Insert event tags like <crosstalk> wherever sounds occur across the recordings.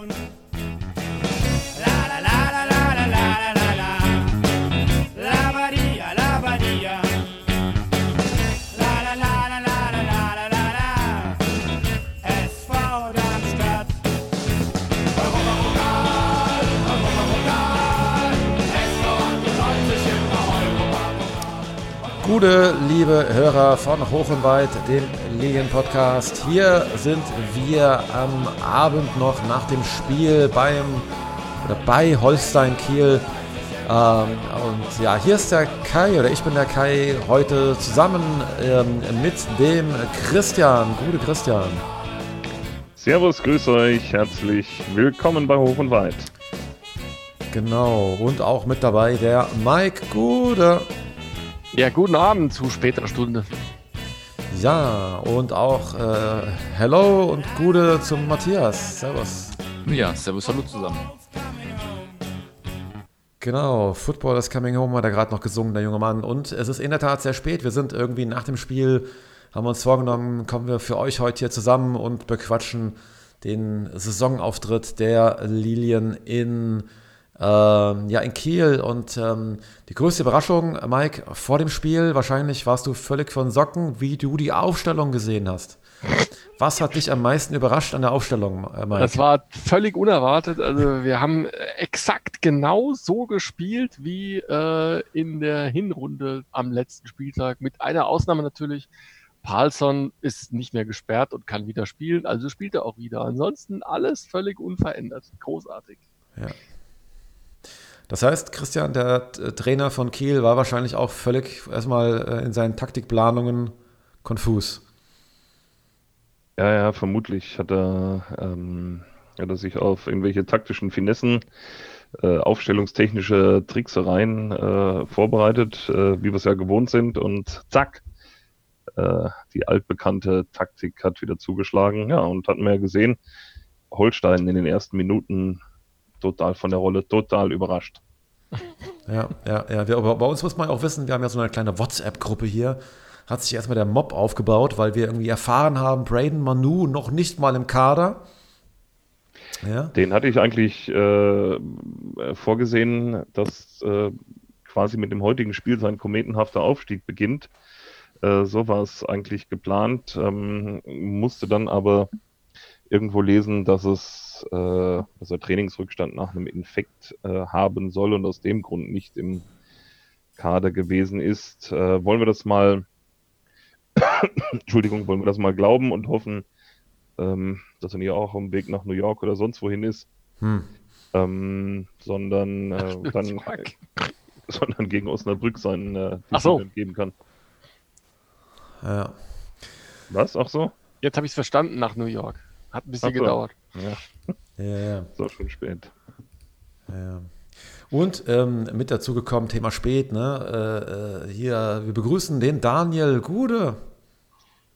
going up. Gute, liebe Hörer von Hoch und Weit, dem Lilien-Podcast. Hier sind wir am Abend noch nach dem Spiel beim oder bei Holstein Kiel. Ähm, und ja, hier ist der Kai oder ich bin der Kai heute zusammen ähm, mit dem Christian. Gute Christian. Servus, grüß euch, herzlich willkommen bei Hoch und Weit. Genau. Und auch mit dabei der Mike Gude. Ja, guten Abend zu späterer Stunde. Ja, und auch äh, Hello und Gute zum Matthias. Servus. Ja, servus, hallo zusammen. Genau, Football is coming home hat er gerade noch gesungen, der junge Mann. Und es ist in der Tat sehr spät. Wir sind irgendwie nach dem Spiel, haben uns vorgenommen, kommen wir für euch heute hier zusammen und bequatschen den Saisonauftritt der Lilien in, ähm, ja, in Kiel. Und ähm, die größte Überraschung, Mike, vor dem Spiel, wahrscheinlich warst du völlig von Socken, wie du die Aufstellung gesehen hast. Was hat dich am meisten überrascht an der Aufstellung, äh, Mike? Das war völlig unerwartet. Also wir haben exakt genau so gespielt wie äh, in der Hinrunde am letzten Spieltag. Mit einer Ausnahme natürlich. Paulson ist nicht mehr gesperrt und kann wieder spielen, also spielt er auch wieder. Ansonsten alles völlig unverändert. Großartig. Ja. Das heißt, Christian, der Trainer von Kiel, war wahrscheinlich auch völlig erstmal äh, in seinen Taktikplanungen konfus. Ja, ja, vermutlich hat er, ähm, hat er sich auf irgendwelche taktischen Finessen, äh, aufstellungstechnische Tricksereien äh, vorbereitet, äh, wie wir es ja gewohnt sind, und zack, äh, die altbekannte Taktik hat wieder zugeschlagen. Ja, und hatten wir ja gesehen, Holstein in den ersten Minuten total von der Rolle, total überrascht. Ja, ja, ja. Wir, aber bei uns muss man auch wissen, wir haben ja so eine kleine WhatsApp-Gruppe hier. Hat sich erstmal der Mob aufgebaut, weil wir irgendwie erfahren haben, Braden Manu noch nicht mal im Kader. Ja. Den hatte ich eigentlich äh, vorgesehen, dass äh, quasi mit dem heutigen Spiel sein kometenhafter Aufstieg beginnt. Äh, so war es eigentlich geplant, ähm, musste dann aber irgendwo lesen, dass es, äh, dass er Trainingsrückstand nach einem Infekt äh, haben soll und aus dem Grund nicht im Kader gewesen ist. Äh, wollen wir das mal, <coughs> Entschuldigung, wollen wir das mal glauben und hoffen, ähm, dass er nicht auch am Weg nach New York oder sonst wohin ist, Hm. ähm, sondern äh, dann, <laughs> sondern gegen Osnabrück seinen äh, Ach so. Geben kann. Ja. Was? Auch so? Jetzt habe ich es verstanden nach New York. Hat ein bisschen Ach so. gedauert. Ja, Ja, ja, auch schon spät. ja. Und ähm, mit dazu gekommen, Thema spät, ne? Äh, äh, hier, wir begrüßen den Daniel Gude.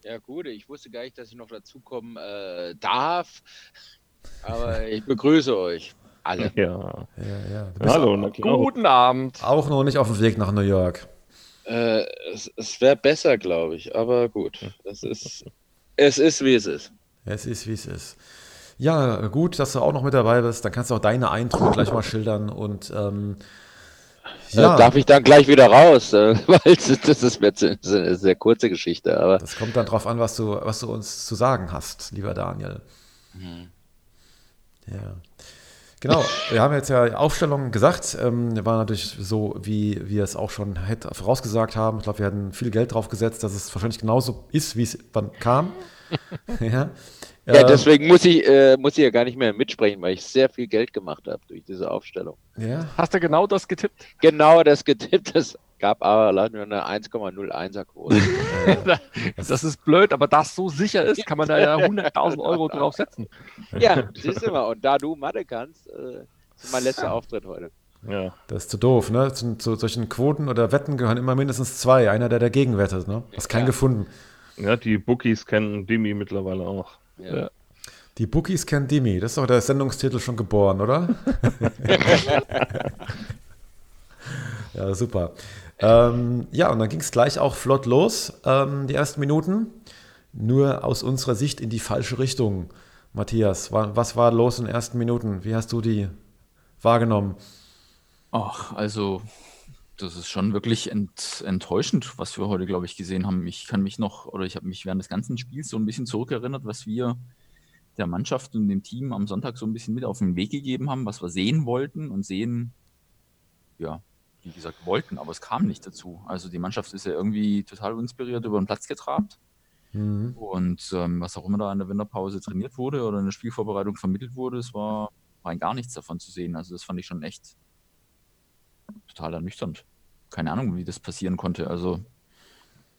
Ja, gut, ich wusste gar nicht, dass ich noch dazukommen äh, darf. Aber <laughs> ich begrüße euch alle. Ja. Ja, ja. Du bist Hallo, na klar. Guten Abend. auch noch nicht auf dem Weg nach New York. Äh, es es wäre besser, glaube ich. Aber gut, es ist, es ist, wie es ist. Es ist, wie es ist. Ja, gut, dass du auch noch mit dabei bist. Dann kannst du auch deine Eindrücke gleich mal schildern. Und ähm, ja, Äh, darf ich dann gleich wieder raus? Äh, <laughs> weil das ist jetzt eine sehr kurze Geschichte. Aber das kommt dann drauf an, was du, was du uns zu sagen hast, lieber Daniel. Ja. Genau, wir haben jetzt ja Aufstellung gesagt. Ähm, war natürlich so, wie wir es auch schon vorausgesagt haben. Ich glaube, wir hatten viel Geld drauf gesetzt, dass es wahrscheinlich genauso ist, wie es dann kam. <laughs> ja. ja, Ähm, deswegen muss ich, äh, muss ich ja gar nicht mehr mitsprechen, weil ich sehr viel Geld gemacht habe durch diese Aufstellung. ja, Hast du genau das getippt? Genau das getippt. Es gab aber leider nur eine 1,01er Quote. <laughs> Das ist blöd, aber da es so sicher ist, kann man da ja <laughs> 100.000 Euro drauf setzen. ja, siehst du mal. Und da du Mathe kannst, äh, ist mein letzter Auftritt heute. Ja. das ist zu doof, ne? Zu, zu solchen Quoten oder Wetten gehören immer mindestens zwei. Einer, der dagegen wettet, ne? Hast keinen Ja. gefunden. Ja, die Bookies kennen Dimi mittlerweile auch. Ja. Die Bookies kennen Dimi. Das ist doch der Sendungstitel schon geboren, oder? <laughs> <laughs> ja, super. Ähm, ja, und dann ging es gleich auch flott los, ähm, die ersten Minuten. Nur aus unserer Sicht in die falsche Richtung. Matthias, wa- was war los in den ersten Minuten? Wie hast du die wahrgenommen? Ach, also, das ist schon wirklich ent, enttäuschend, was wir heute, glaube ich, gesehen haben. Ich kann mich noch, oder ich habe mich während des ganzen Spiels so ein bisschen zurückerinnert, was wir der Mannschaft und dem Team am Sonntag so ein bisschen mit auf den Weg gegeben haben, was wir sehen wollten und sehen, ja, wie gesagt, wollten, aber es kam nicht dazu. Also die Mannschaft ist ja irgendwie total inspiriert über den Platz getrabt. Mhm. Und ähm, was auch immer da in der Winterpause trainiert wurde oder in der Spielvorbereitung vermittelt wurde, es war rein gar nichts davon zu sehen. Also das fand ich schon echt total ernüchternd. Keine Ahnung, wie das passieren konnte. Also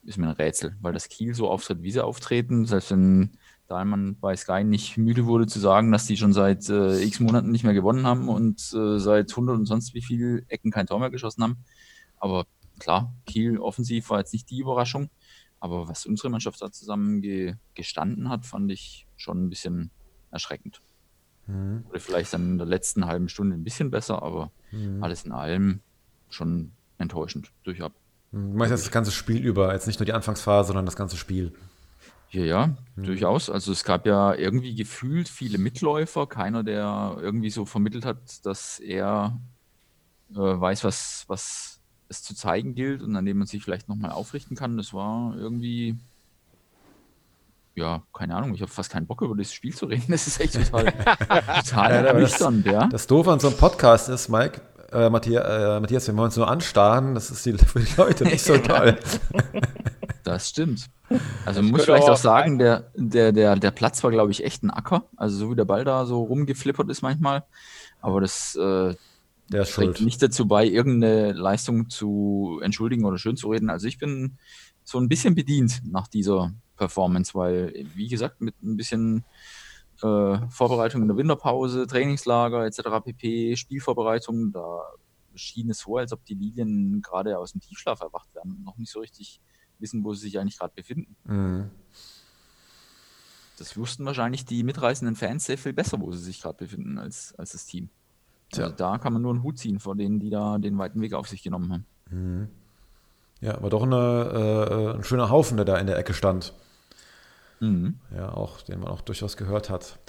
ist mir ein Rätsel, weil das Kiel so auftritt, wie sie auftreten. Selbst wenn Dahlmann bei Sky nicht müde wurde zu sagen, dass die schon seit äh, x Monaten nicht mehr gewonnen haben und äh, seit 100 und sonst wie viel Ecken kein Tor mehr geschossen haben. Aber klar, Kiel offensiv war jetzt nicht die Überraschung. Aber was unsere Mannschaft da zusammen ge gestanden hat, fand ich schon ein bisschen erschreckend. Mhm. Oder vielleicht dann in der letzten halben Stunde ein bisschen besser, aber Mhm. alles in allem schon enttäuschend durchab. Du meinst jetzt das ganze Spiel über, jetzt nicht nur die Anfangsphase, sondern das ganze Spiel. Ja, ja, Mhm. durchaus. Also es gab ja irgendwie gefühlt viele Mitläufer, keiner, der irgendwie so vermittelt hat, dass er äh, weiß, was, was es zu zeigen gilt und an dem man sich vielleicht nochmal aufrichten kann. Das war irgendwie, ja, keine Ahnung, ich habe fast keinen Bock über das Spiel zu reden. <laughs> Das ist echt total, <laughs> total Ja, aber das- ernüchternd, ja. Das Doofe an so einem Podcast ist, Mike, äh, Matthias, äh, Matthias, wenn wir uns nur anstarren, das ist die, <laughs> für die Leute nicht so toll. Das stimmt. Also man muss vielleicht auch auch sagen, der, der, der, der Platz war, glaube ich, echt ein Acker. Also so wie der Ball da so rumgeflippert ist manchmal. Aber das äh, trägt schuld. nicht dazu bei, irgendeine Leistung zu entschuldigen oder schön zu reden. Also ich bin so ein bisschen bedient nach dieser Performance, weil, wie gesagt, mit ein bisschen äh, Vorbereitung in der Winterpause, Trainingslager etc. pp, Spielvorbereitung, da schien es so, als ob die Lilien gerade aus dem Tiefschlaf erwacht werden und noch nicht so richtig wissen, wo sie sich eigentlich gerade befinden. Mhm. Das wussten wahrscheinlich die mitreißenden Fans sehr viel besser, wo sie sich gerade befinden, als, als das Team. Also Tja. da kann man nur einen Hut ziehen vor denen, die da den weiten Weg auf sich genommen haben. Mhm. Ja, aber doch eine, äh, ein schöner Haufen, der da in der Ecke stand. Mhm. Ja, auch, den man auch durchaus gehört hat.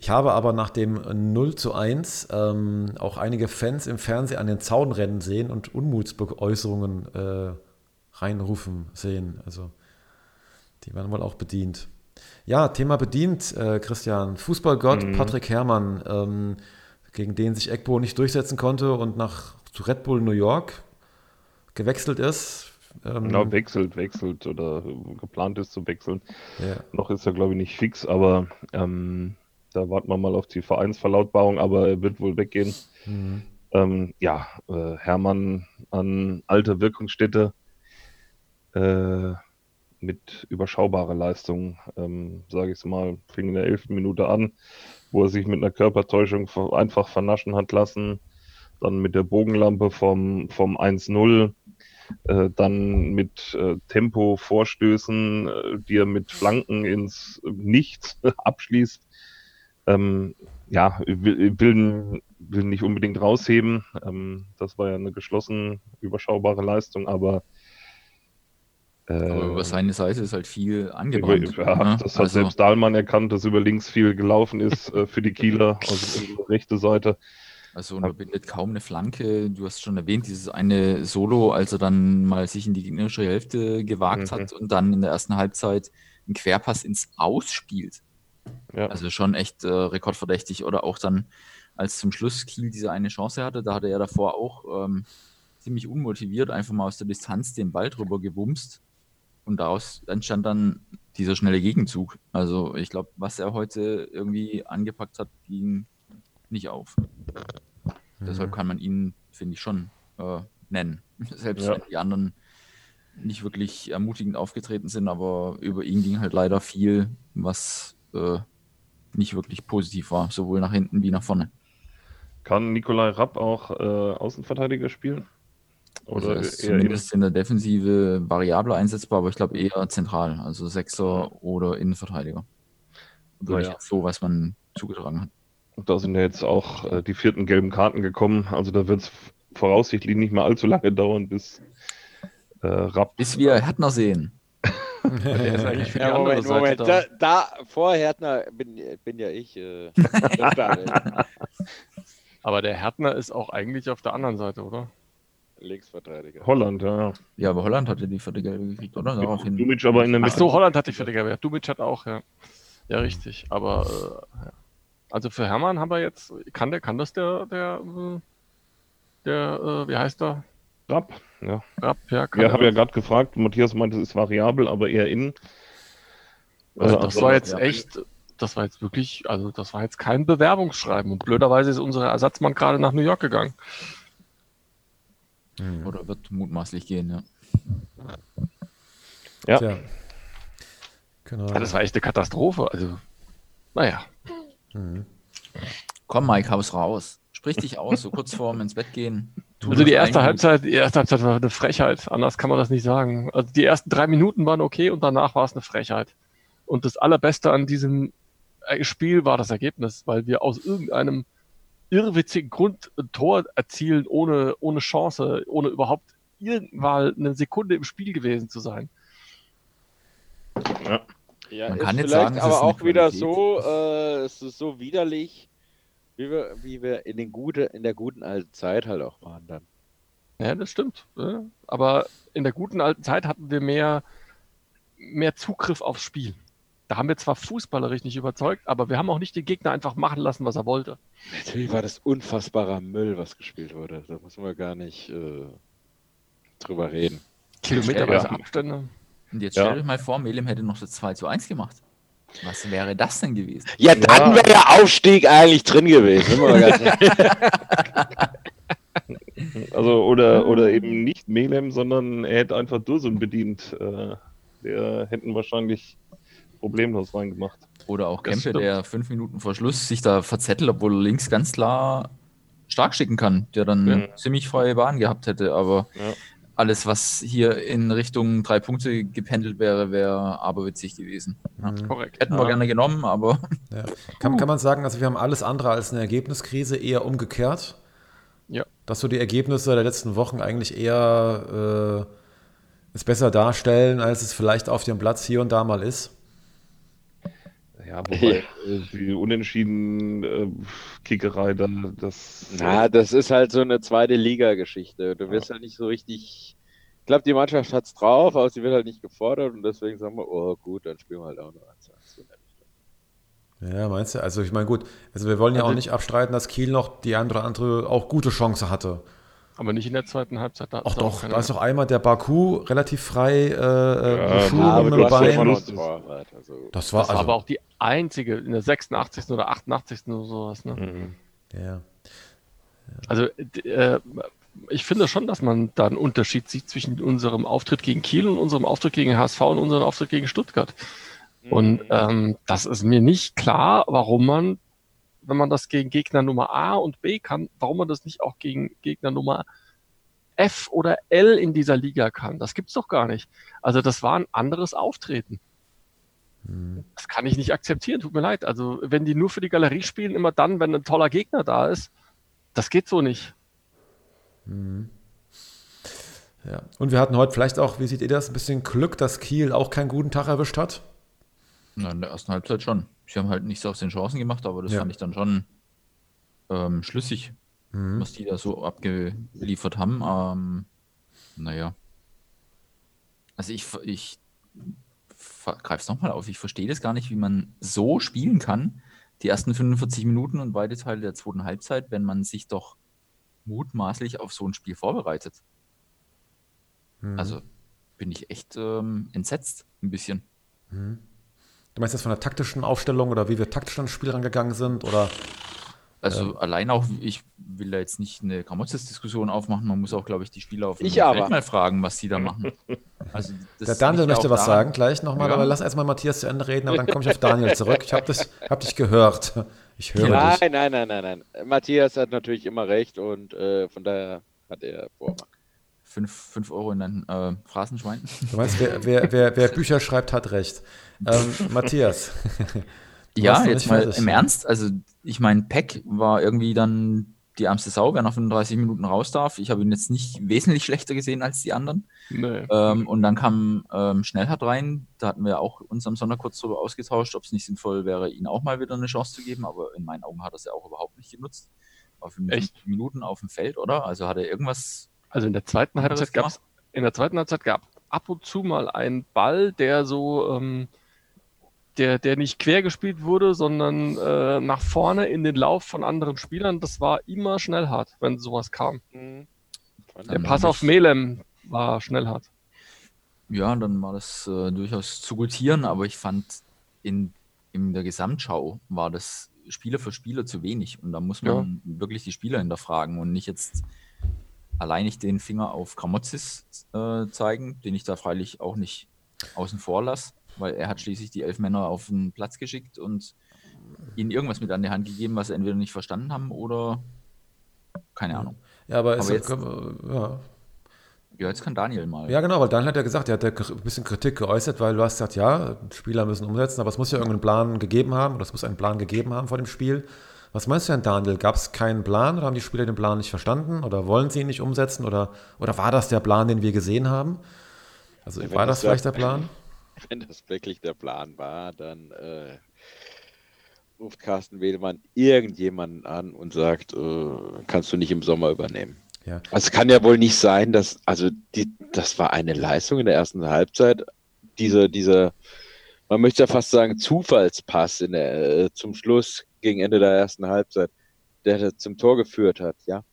Ich habe aber nach dem 0 zu 1 ähm, auch einige Fans im Fernsehen an den Zaun rennen sehen und Unmutsäußerungen äh, reinrufen sehen. Also die werden wohl auch bedient. Ja, Thema bedient, äh, Christian. Fußballgott Mhm. Patrick Herrmann, ähm, gegen den sich Egbo nicht durchsetzen konnte und nach zu Red Bull New York gewechselt ist. Ähm, Genau, wechselt, wechselt oder geplant ist zu wechseln. ja. Noch ist er, glaube ich, nicht fix, aber ähm, da warten wir mal auf die Vereinsverlautbarung, aber er wird wohl weggehen. Mhm. Ähm, ja, äh, Hermann an alter Wirkungsstätte äh, mit überschaubarer Leistung, ähm, sage ich es mal, fing in der elften Minute an, wo er sich mit einer Körpertäuschung einfach vernaschen hat lassen. Dann mit der Bogenlampe vom, vom 1-0, äh, dann mit äh, Tempo-Vorstößen, äh, die er mit Flanken ins Nichts <laughs> abschließt. Ähm, ja, will, will, will nicht unbedingt rausheben. Ähm, das war ja eine geschlossen überschaubare Leistung, aber, Aber über seine Seite ist halt viel angebrannt. ja, ne? das hat Also, selbst Dahlmann erkannt, dass über links viel gelaufen ist äh, für die Kieler, also <laughs> über rechte Seite. Also unterbindet kaum eine Flanke. Du hast schon erwähnt, dieses eine Solo, als er dann mal sich in die gegnerische Hälfte gewagt Mhm. hat und dann in der ersten Halbzeit einen Querpass ins Aus spielt. Ja. Also schon echt äh, rekordverdächtig. Oder auch dann, als zum Schluss Kiel diese eine Chance hatte, da hatte er davor auch ähm, ziemlich unmotiviert einfach mal aus der Distanz den Ball drüber gewumst. Und daraus entstand dann dieser schnelle Gegenzug. Also ich glaube, was er heute irgendwie angepackt hat, ging nicht auf. Deshalb kann man ihn, finde ich, schon äh, nennen. <laughs> Selbst Ja. wenn die anderen nicht wirklich ermutigend aufgetreten sind, aber über ihn ging halt leider viel, was äh, nicht wirklich positiv war, sowohl nach hinten wie nach vorne. Kann Nikolai Rapp auch äh, Außenverteidiger spielen? Also Oder er ist zumindest in der Defensive variabel einsetzbar, aber ich glaube eher zentral, also Sechser oder Innenverteidiger. Würde Naja. so, was man zugetragen hat. Da sind ja jetzt auch äh, die vierten gelben Karten gekommen. Also da wird es voraussichtlich nicht mehr allzu lange <laughs> dauern, bis äh, Rapp Bis wir Härtner sehen. Der ist eigentlich für die Ja, Moment, Moment. da. Da, da vor Härtner bin, bin ja ich. Äh, da, <laughs> Aber der Härtner ist auch eigentlich auf der anderen Seite, oder? Linksverteidiger. Holland, ja. Ja, aber Holland hatte die vierte Gelbe gekriegt, oder? Daraufhin. Dumic aber in der Ach Mitte. so, Holland hat die vierte Gelbe. Ja, Dumic hat auch, ja. Ja, richtig. Aber äh, ja. Also für Hermann haben wir jetzt, kann der, kann das der, der, äh, der, äh, wie heißt der? Rapp, ja. Rapp, ja, kann Ja, habe ja gerade gefragt. Matthias meinte, es ist variabel, aber eher innen. Also Äh, das war jetzt ja. echt, das war jetzt wirklich, also das war jetzt kein Bewerbungsschreiben. Und blöderweise ist unser Ersatzmann gerade nach New York gegangen. Oder wird mutmaßlich gehen, ja. Ja. Tja. Genau. Ja, das war echt eine Katastrophe. Also, naja. Komm, Mike, haus raus. Sprich dich aus, so kurz vorm ins Bett gehen. Tu Also die erste. Halbzeit, die erste Halbzeit war eine Frechheit. Anders kann man das nicht sagen. Also die ersten drei Minuten waren okay und danach war es eine Frechheit. Und das Allerbeste an diesem äh, Spiel war das Ergebnis, weil wir aus irgendeinem irrwitzigen Grund ein Tor erzielen, ohne, ohne Chance, ohne überhaupt irgendwann eine Sekunde im Spiel gewesen zu sein. Ja, Man ist kann jetzt vielleicht sagen, es ist aber auch wieder so, äh, es ist so widerlich, wie wir, wie wir in, den gute, in der guten alten Zeit halt auch waren dann. Ja, das stimmt. ja. Aber in der guten alten Zeit hatten wir mehr, mehr Zugriff aufs Spiel. Da haben wir zwar fußballerisch nicht überzeugt, aber wir haben auch nicht den Gegner einfach machen lassen, was er wollte. Natürlich war das unfassbarer Müll, was gespielt wurde. Da muss man gar nicht äh, drüber reden. Kilometerweise Ja. Abstände. Und jetzt Ja. stell euch mal vor, Melem hätte noch das 2 zu 1 gemacht. Was wäre das denn gewesen? Ja, dann wäre ja Aufstieg eigentlich drin gewesen. <laughs> Also, oder, oder eben nicht Melem, sondern er hätte einfach Dursun bedient. Äh, der hätten wahrscheinlich problemlos reingemacht. Oder auch Kempe, der fünf Minuten vor Schluss sich da verzettelt, obwohl er links ganz klar stark schicken kann, der dann Ja. ziemlich freie Bahn gehabt hätte. Aber Ja. Alles, was hier in Richtung drei Punkte gependelt wäre, wäre aberwitzig gewesen. Ja. Korrekt. Hätten wir Ja. gerne genommen, aber Ja. Kann, kann man sagen, also wir haben alles andere als eine Ergebniskrise, eher umgekehrt. Ja. Dass so die Ergebnisse der letzten Wochen eigentlich eher äh, es besser darstellen, als es vielleicht auf dem Platz hier und da mal ist. Ja, wobei äh, die unentschieden äh, Kickerei dann das. Na, das ist halt so eine zweite Liga-Geschichte. Du wirst halt nicht so richtig. Ich glaube, die Mannschaft hat's drauf, aber sie wird halt nicht gefordert und deswegen sagen wir, oh gut, dann spielen wir halt auch noch 1 1. Ja, meinst du? Also ich meine, gut, also wir wollen ja Also- auch nicht abstreiten, dass Kiel noch die oder andere auch gute Chance hatte. Aber nicht in der zweiten Halbzeit. Da Ach doch, da ist doch einmal der Baku relativ frei äh, äh, Ja, aber mit dem ja Bein. noch Torwart. Also. Das war Das war also, aber auch die einzige in der 86. oder 88. oder sowas. Ne? Mhm. ja. Also d- äh, ich finde schon, dass man da einen Unterschied sieht zwischen unserem Auftritt gegen Kiel und unserem Auftritt gegen HSV und unserem Auftritt gegen Stuttgart. Und ähm, das ist mir nicht klar, warum man, wenn man das gegen Gegner Nummer A und B kann, warum man das nicht auch gegen Gegner Nummer F oder L in dieser Liga kann. Das gibt's doch gar nicht. Also das war ein anderes Auftreten. Das kann ich nicht akzeptieren, tut mir leid. Also wenn die nur für die Galerie spielen, immer dann, wenn ein toller Gegner da ist, das geht so nicht. ja. Und wir hatten heute vielleicht auch, wie seht ihr das, ein bisschen Glück, dass Kiel auch keinen guten Tag erwischt hat. na, in der ersten Halbzeit schon. Sie haben halt nichts aus den Chancen gemacht, aber das Ja. fand ich dann schon ähm, schlüssig, Mhm. was die da so abgeliefert haben. Ähm, naja. Also ich, ich greife es nochmal auf. Ich verstehe das gar nicht, wie man so spielen kann, die ersten 45 Minuten und beide Teile der zweiten Halbzeit, wenn man sich doch mutmaßlich auf so ein Spiel vorbereitet. Mhm. Also bin ich echt ähm, entsetzt, ein bisschen. Du meinst das von der taktischen Aufstellung oder wie wir taktisch an das Spiel rangegangen sind? Oder Also allein auch, ich will da jetzt nicht eine Gramotzes-Diskussion aufmachen, man muss auch, glaube ich, die Spieler auf Ich aber. mal fragen, was die da machen. Also das der Daniel möchte was daran- sagen gleich nochmal, Ja. aber lass erstmal Matthias zu Ende reden, aber dann komme ich auf Daniel zurück. Ich habe hab dich gehört. Ich höre dich. Nein, nein, nein, nein, nein. Matthias hat natürlich immer recht und äh, von daher hat er Vormacht. Fünf, fünf Euro in ein äh, Phrasenschwein. Du meinst, wer, wer, wer, wer <laughs> Bücher schreibt, hat recht. Ähm, <laughs> warst Ja, jetzt mal fertig. im Ernst. Also, ich meine, Peck war irgendwie dann die ärmste Sau, wer nach 35 Minuten raus darf. Ich habe ihn jetzt nicht wesentlich <laughs> schlechter gesehen als die anderen. Nee. Ähm, und dann kam ähm, Schnellhardt rein. Da hatten wir auch uns am Sonntag kurz darüber ausgetauscht, ob es nicht sinnvoll wäre, ihn auch mal wieder eine Chance zu geben. Aber in meinen Augen hat er es ja auch überhaupt nicht genutzt. War 55 Echt? Minuten auf dem Feld, oder? Also hat er irgendwas. Also in der zweiten Halbzeit gab es in der zweiten Halbzeit gab ab und zu mal einen Ball, der so ähm, der, der nicht quer gespielt wurde, sondern äh, nach vorne in den Lauf von anderen Spielern. Das war immer schnell hart, wenn sowas kam. Mhm. Der Pass auf Melem war schnell hart. Ja, dann war das äh, durchaus zu gutieren, aber ich fand in, in der Gesamtschau war das Spieler für Spieler zu wenig. Und da muss man wirklich die Spieler hinterfragen und nicht jetzt alleinig den Finger auf Gramozis äh, zeigen, den ich da freilich auch nicht außen vor lasse, weil er hat schließlich die elf Männer auf den Platz geschickt und ihnen irgendwas mit an die Hand gegeben, was sie entweder nicht verstanden haben oder keine Ahnung. Ja, aber, Aber jetzt- ja. Ja, jetzt kann Daniel mal. ja, genau, weil dann hat er gesagt, er hat ja ein bisschen Kritik geäußert, weil du hast gesagt, ja, Spieler müssen umsetzen, aber es muss ja irgendeinen Plan gegeben haben, oder es muss einen Plan gegeben haben vor dem Spiel. Was meinst du denn, Daniel? Gab es keinen Plan oder haben die Spieler den Plan nicht verstanden oder wollen sie ihn nicht umsetzen oder, oder war das der Plan, den wir gesehen haben? Also wenn war das das vielleicht ja- der <laughs> Plan? Wenn das wirklich der Plan war, dann äh, ruft Carsten Wedemann irgendjemanden an und sagt, äh, kannst du nicht im Sommer übernehmen. Ja. Also es kann ja wohl nicht sein, dass, also die, das war eine Leistung in der ersten Halbzeit. Diese, dieser, man möchte ja fast sagen, Zufallspass in der, äh, zum Schluss gegen Ende der ersten Halbzeit, der zum Tor geführt hat, ja.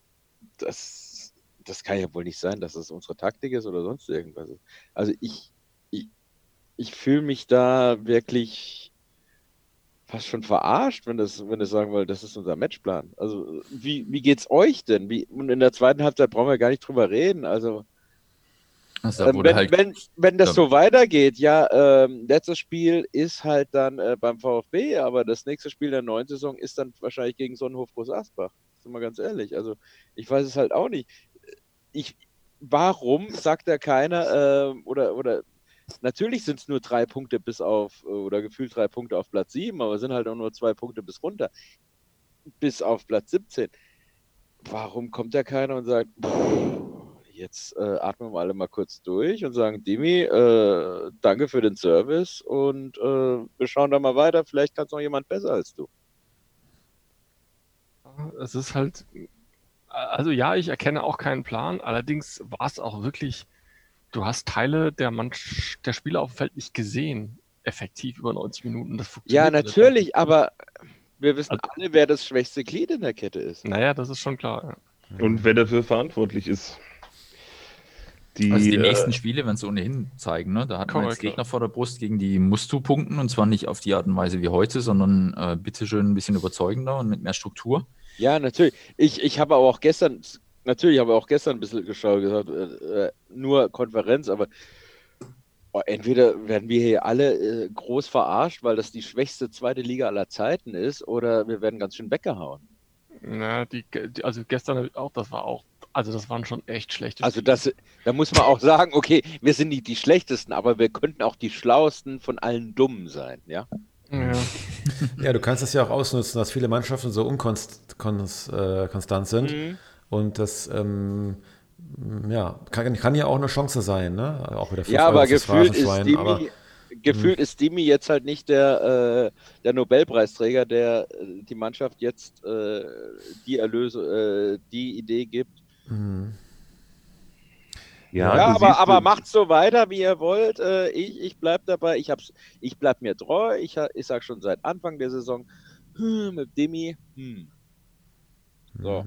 Das, das kann ja wohl nicht sein, dass das unsere Taktik ist oder sonst irgendwas. Also ich, ich, ich fühle mich da wirklich fast schon verarscht, wenn das, wenn das sagen wollt, das ist unser Matchplan. Also wie, wie geht's euch denn? Wie, und in der zweiten Halbzeit brauchen wir gar nicht drüber reden. Also da ähm, wenn, halt wenn, wenn das so weitergeht, ja, ähm, letztes Spiel ist halt dann äh, beim VfB, aber das nächste Spiel der neuen Saison ist dann wahrscheinlich gegen Sonnenhof Groß Asbach. Sind wir ganz ehrlich. Also ich weiß es halt auch nicht. Ich, warum sagt da keiner ähm, oder oder natürlich sind es nur drei Punkte bis auf äh, oder gefühlt drei Punkte auf Platz 7, aber es sind halt auch nur zwei Punkte bis runter bis auf Platz 17. Warum kommt da keiner und sagt, "Pff, jetzt äh, atmen wir alle mal kurz durch und sagen, Dimi, äh, danke für den Service und äh, wir schauen da mal weiter, vielleicht kann es noch jemand besser als du. Es ist halt, also ja, ich erkenne auch keinen Plan. Allerdings war es auch wirklich, du hast Teile der, Manch der Spieler auf dem Feld nicht gesehen, effektiv über 90 Minuten. Das Ja, funktioniert alles natürlich, aber wir wissen Also- alle, wer das schwächste Glied in der Kette ist. nicht. Naja, das ist schon klar. Ja. Und wer dafür verantwortlich ist. Die, Also die äh, nächsten Spiele werden es ohnehin zeigen. Ne? Da hat man jetzt Gegner vor der Brust, gegen die musst du punkten. Und zwar nicht auf die Art und Weise wie heute, sondern äh, bitteschön ein bisschen überzeugender und mit mehr Struktur. Ja, natürlich. Ich, ich habe aber auch gestern, natürlich habe ich auch gestern ein bisschen geschaut, gesagt, äh, äh, nur Konferenz, aber oh, entweder werden wir hier alle äh, groß verarscht, weil das die schwächste zweite Liga aller Zeiten ist, oder wir werden ganz schön weggehauen. Na, die, die, also gestern auch, das war auch, also das waren schon echt schlechte Also das, da muss man auch sagen, okay, wir sind nicht die schlechtesten, aber wir könnten auch die schlauesten von allen Dummen sein, ja? Ja. <laughs> Ja, du kannst es ja auch ausnutzen, dass viele Mannschaften so unkonstant äh, konstant sind. Mhm. Und das ähm, ja, kann, kann ja auch eine Chance sein, ne? Auch wieder Ja, aber gefühlt ist Dimi, aber gefühlt ist Dimi jetzt halt nicht der, äh, der Nobelpreisträger, der äh, die Mannschaft jetzt äh, die Erlöse, äh, die Idee gibt. Mh. ja, Ja, aber, aber macht so weiter, wie ihr wollt. Äh, ich ich bleibe dabei. Ich, hab's, ich bleib mir treu. Ich, ich sag schon seit Anfang der Saison, hm, mit Dimi, hm. So.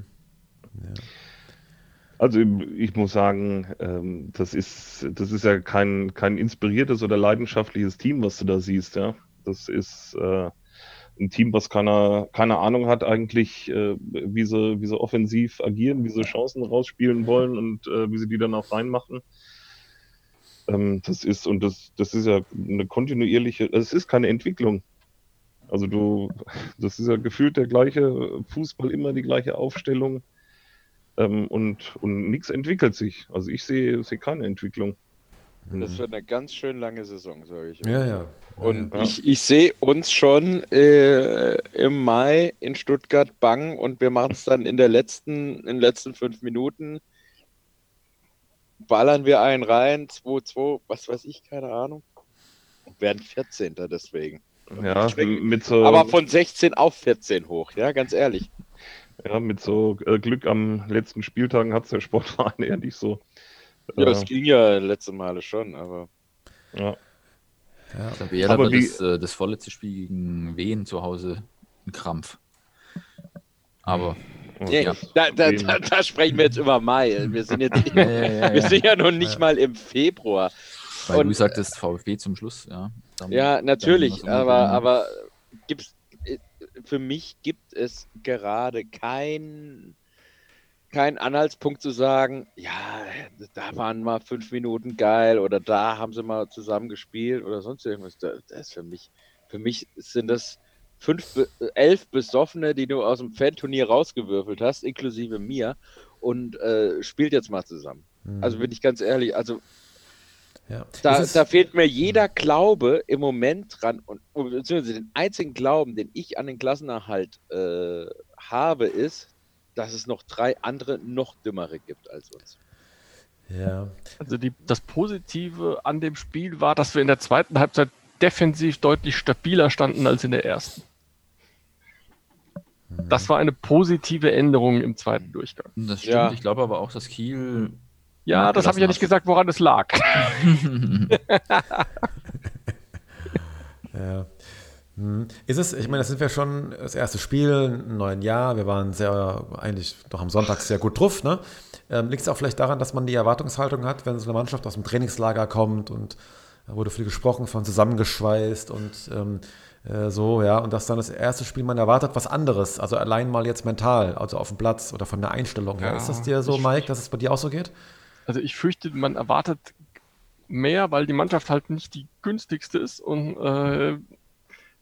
Also ich muss sagen, ähm, das ist, das ist ja kein, kein inspiriertes oder leidenschaftliches Team, was du da siehst, ja. Das ist äh, ein Team, was keine, keine Ahnung hat eigentlich, äh, wie sie, wie sie offensiv agieren, wie sie Chancen rausspielen wollen und äh, wie sie die dann auch reinmachen. Ähm, das ist, und das, das ist ja eine kontinuierliche, es ist keine Entwicklung. Also du, das ist ja gefühlt der gleiche Fußball, immer die gleiche Aufstellung. Ähm, und und nichts entwickelt sich. Also ich sehe, sehe keine Entwicklung. Das wird eine ganz schön lange Saison, sage ich. Ja, ja. Und Ja. ich, ich sehe uns schon äh, im Mai in Stuttgart bangen und wir machen es dann in der letzten, in den letzten fünf Minuten. Ballern wir einen rein, 2-2, was weiß ich, keine Ahnung. Und werden 14. deswegen. Ja, mit so, Aber von 16 auf 14 hoch, ja, ganz ehrlich. ja, mit so äh, Glück am letzten Spieltagen hat es der Sportverein <laughs> eher nicht so. Ja, Äh, das ging ja letzte Male schon, aber. ja. ja. Aber aber wie- das, äh, das vorletzte Spiel gegen Wien zu Hause ein Krampf. Aber Nee, Ja. da, da, da, da sprechen wir jetzt über Mai. Wir sind, jetzt, <laughs> Ja, ja, ja, wir sind ja noch nicht mal im Februar. weil Und- du sagtest VfB zum Schluss, ja. Dann- Ja, natürlich, aber, aber gibt's, äh, für mich gibt es gerade kein, kein Anhaltspunkt zu sagen, ja, da waren mal fünf Minuten geil oder da haben sie mal zusammen gespielt oder sonst irgendwas. Da- Das ist für mich, für mich sind das fünf, elf Besoffene, die du aus dem Fan-Turnier rausgewürfelt hast, inklusive mir, und äh, spielt jetzt mal zusammen. Mhm. Also bin ich ganz ehrlich, also ja. da, da fehlt mir jeder Glaube im Moment dran und und beziehungsweise den einzigen Glauben, den ich an den Klassenerhalt äh, habe, ist, dass es noch drei andere noch dümmere gibt als uns. ja. Also die, das Positive an dem Spiel war, dass wir in der zweiten Halbzeit defensiv deutlich stabiler standen als in der ersten. Das war eine positive Änderung im zweiten Durchgang. Das stimmt. Ja. Ich glaube aber auch, dass Kiel. Ja, das habe ich ja nicht gesagt, woran es lag. <laughs> <laughs> Ja. Hm. Ist es, ich meine, das sind wir schon das erste Spiel im neuen Jahr. Wir waren sehr, eigentlich doch am Sonntag sehr gut drauf. Ne? Ähm, Liegt es auch vielleicht daran, dass man die Erwartungshaltung hat, wenn so eine Mannschaft aus dem Trainingslager kommt und da wurde viel gesprochen von zusammengeschweißt und ähm, äh, so, ja, und dass dann das erste Spiel man erwartet was anderes, also allein mal jetzt mental, also auf dem Platz oder von der Einstellung her. Ja, ist das dir so, Mike, dass es bei dir auch so geht? Also ich fürchte, man erwartet mehr, weil die Mannschaft halt nicht die günstigste ist und äh,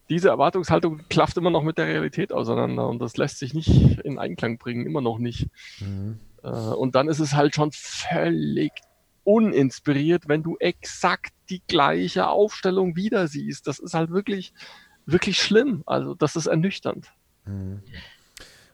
diese Erwartungshaltung klafft immer noch mit der Realität auseinander und das lässt sich nicht in Einklang bringen, immer noch nicht. Mhm. Äh, und dann ist es halt schon völlig uninspiriert, wenn du exakt die gleiche Aufstellung wieder siehst. Das ist halt wirklich, wirklich schlimm. Also das ist ernüchternd. Mhm.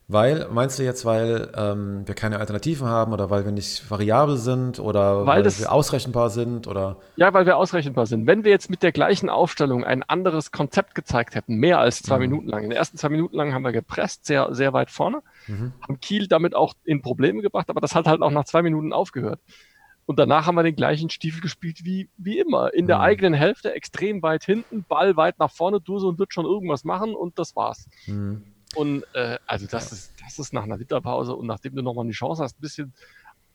Weil, meinst du jetzt, weil ähm, wir keine Alternativen haben oder weil wir nicht variabel sind oder weil, Weil das- wir ausrechenbar sind oder Ja, weil wir ausrechenbar sind. Wenn wir jetzt mit der gleichen Aufstellung ein anderes Konzept gezeigt hätten, mehr als zwei Mhm. Minuten lang. In den ersten zwei Minuten lang haben wir gepresst, sehr, sehr weit vorne, Mhm. haben Kiel damit auch in Probleme gebracht, aber das hat halt auch nach zwei Minuten aufgehört. Und danach haben wir den gleichen Stiefel gespielt wie, wie immer. In der Mhm. eigenen Hälfte, extrem weit hinten, Ball weit nach vorne, Duse und wird schon irgendwas machen und das war's. Mhm. Und äh, also das ist, das ist nach einer Winterpause und nachdem du nochmal die Chance hast, ein bisschen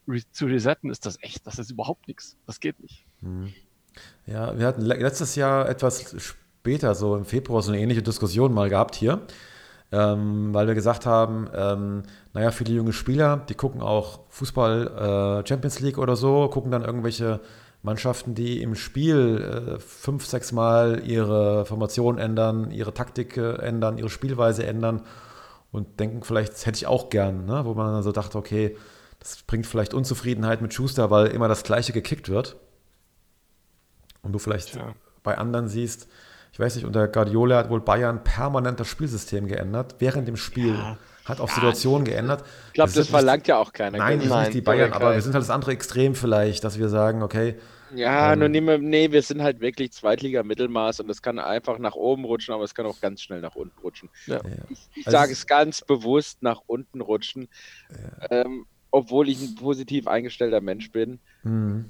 re zu resetten, ist das echt, das ist überhaupt nichts. Das geht nicht. Mhm. Ja, wir hatten le- letztes Jahr etwas später, so im Februar, so eine ähnliche Diskussion mal gehabt hier, ähm, weil wir gesagt haben, ähm, naja, viele junge Spieler, die gucken auch Fußball, äh, Champions League oder so, gucken dann irgendwelche Mannschaften, die im Spiel äh, fünf, sechs Mal ihre Formation ändern, ihre Taktik äh, ändern, ihre Spielweise ändern und denken vielleicht, das hätte ich auch gern, ne? wo man dann so dachte, okay, das bringt vielleicht Unzufriedenheit mit Schuster, weil immer das Gleiche gekickt wird. Und du vielleicht Tja. bei anderen siehst, ich weiß nicht, unter Guardiola hat wohl Bayern permanent das Spielsystem geändert, während dem Spiel, hat auch Situationen geändert. Ich glaube, das verlangt ja auch keiner. Nein, sind nicht die Bayern, aber wir sind halt das andere Extrem vielleicht, dass wir sagen, okay, Ja, Ähm, nur nehmen wir, nee, wir sind halt wirklich Zweitliga-Mittelmaß und das kann einfach nach oben rutschen, aber es kann auch ganz schnell nach unten rutschen. Ja. Ich, ich Also sage es- es ganz bewusst nach unten rutschen, ähm, obwohl ich ein positiv eingestellter Mensch bin. hm,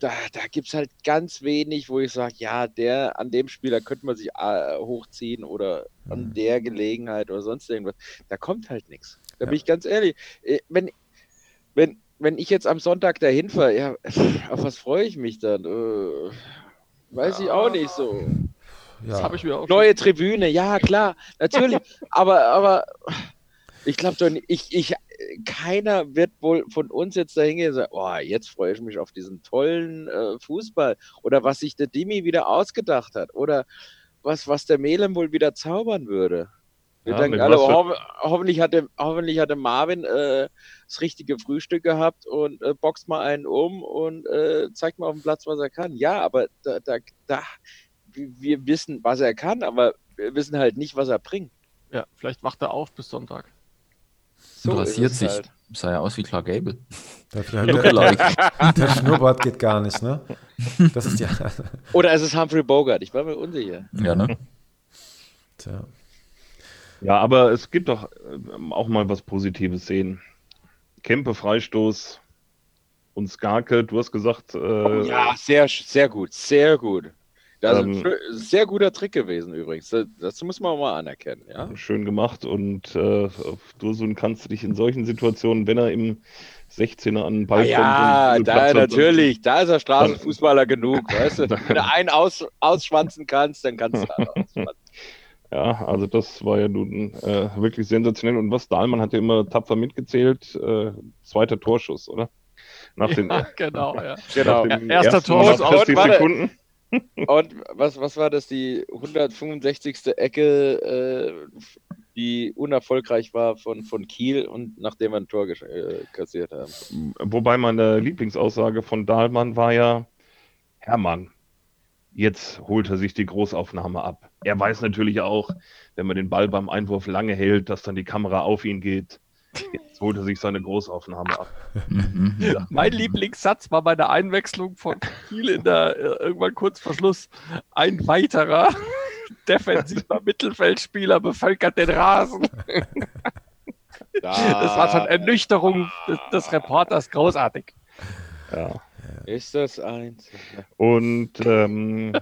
Da, da gibt es halt ganz wenig, wo ich sage, ja, der, an dem Spieler könnte man sich äh, hochziehen oder an Mhm. der Gelegenheit oder sonst irgendwas. Da kommt halt nichts. Da Ja. bin ich ganz ehrlich. Äh, Wenn, wenn, wenn ich jetzt am Sonntag dahin fahre, ja, auf was freue ich mich dann? Äh, weiß ich auch nicht so. Das ja, habe ich mir auch Neue Tribüne, ja klar, natürlich. <laughs> aber, aber ich glaube doch nicht, ich, ich, keiner wird wohl von uns jetzt dahin gehen und sagen, oh, jetzt freue ich mich auf diesen tollen äh, Fußball. Oder was sich der Dimi wieder ausgedacht hat. Oder was, was der Melem wohl wieder zaubern würde. Wir Ja, denken alle, ho hoffentlich, hatte, hoffentlich hatte Marvin äh, das richtige Frühstück gehabt und äh, boxt mal einen um und äh, zeigt mal auf dem Platz, was er kann. Ja, aber da, da, da, wir wissen, was er kann, aber wir wissen halt nicht, was er bringt. Ja, vielleicht wacht er auf bis Sonntag. So und rasiert es sich. halt. Sah ja aus wie Clark Gable. Der, der, der, der Schnurrbart geht gar nicht, ne? Das ist ja. <laughs> Oder es ist Humphrey Bogart, ich war mir unsicher. ja, ne? Tja. Ja, aber es gibt doch ähm, auch mal was Positives sehen. Kempe, Freistoß und Skarke, du hast gesagt, äh, Ja, sehr, sehr gut, sehr gut. Das ist ein Ähm, sehr guter Trick gewesen übrigens. Das, das muss man mal anerkennen. Ja? schön gemacht und äh, Dursun kannst du dich in solchen Situationen, wenn er im 16er an den Ball Ah, ja, und da natürlich. Da ist er Straßenfußballer genug, weißt du. <laughs> Wenn du einen aus, ausschwanzen kannst, dann kannst du einen <laughs> ausschwanzen. Ja, also das war ja nun äh, wirklich sensationell. Und was Dahlmann hat ja immer tapfer mitgezählt, äh, zweiter Torschuss, oder? Nach den, Ja, genau, ja. Genau. Erster ersten Torschuss aus- 40 warte. Und was, was war das? Die 165. Ecke, äh, die unerfolgreich war von, von Kiel und nachdem wir ein Tor äh, kassiert haben. Wobei meine Lieblingsaussage von Dahlmann war ja, Hermann, jetzt holt er sich die Großaufnahme ab. Er weiß natürlich auch, wenn man den Ball beim Einwurf lange hält, dass dann die Kamera auf ihn geht. Jetzt holt er sich seine Großaufnahme ab. Mhm. Ja. Mein Lieblingssatz war bei der Einwechslung von Kiel in der äh, irgendwann kurz vor Schluss. Ein weiterer <laughs> defensiver Mittelfeldspieler bevölkert den Rasen. Das war schon Ernüchterung des, des Reporters großartig. Ja. Ist das eins? Und ähm,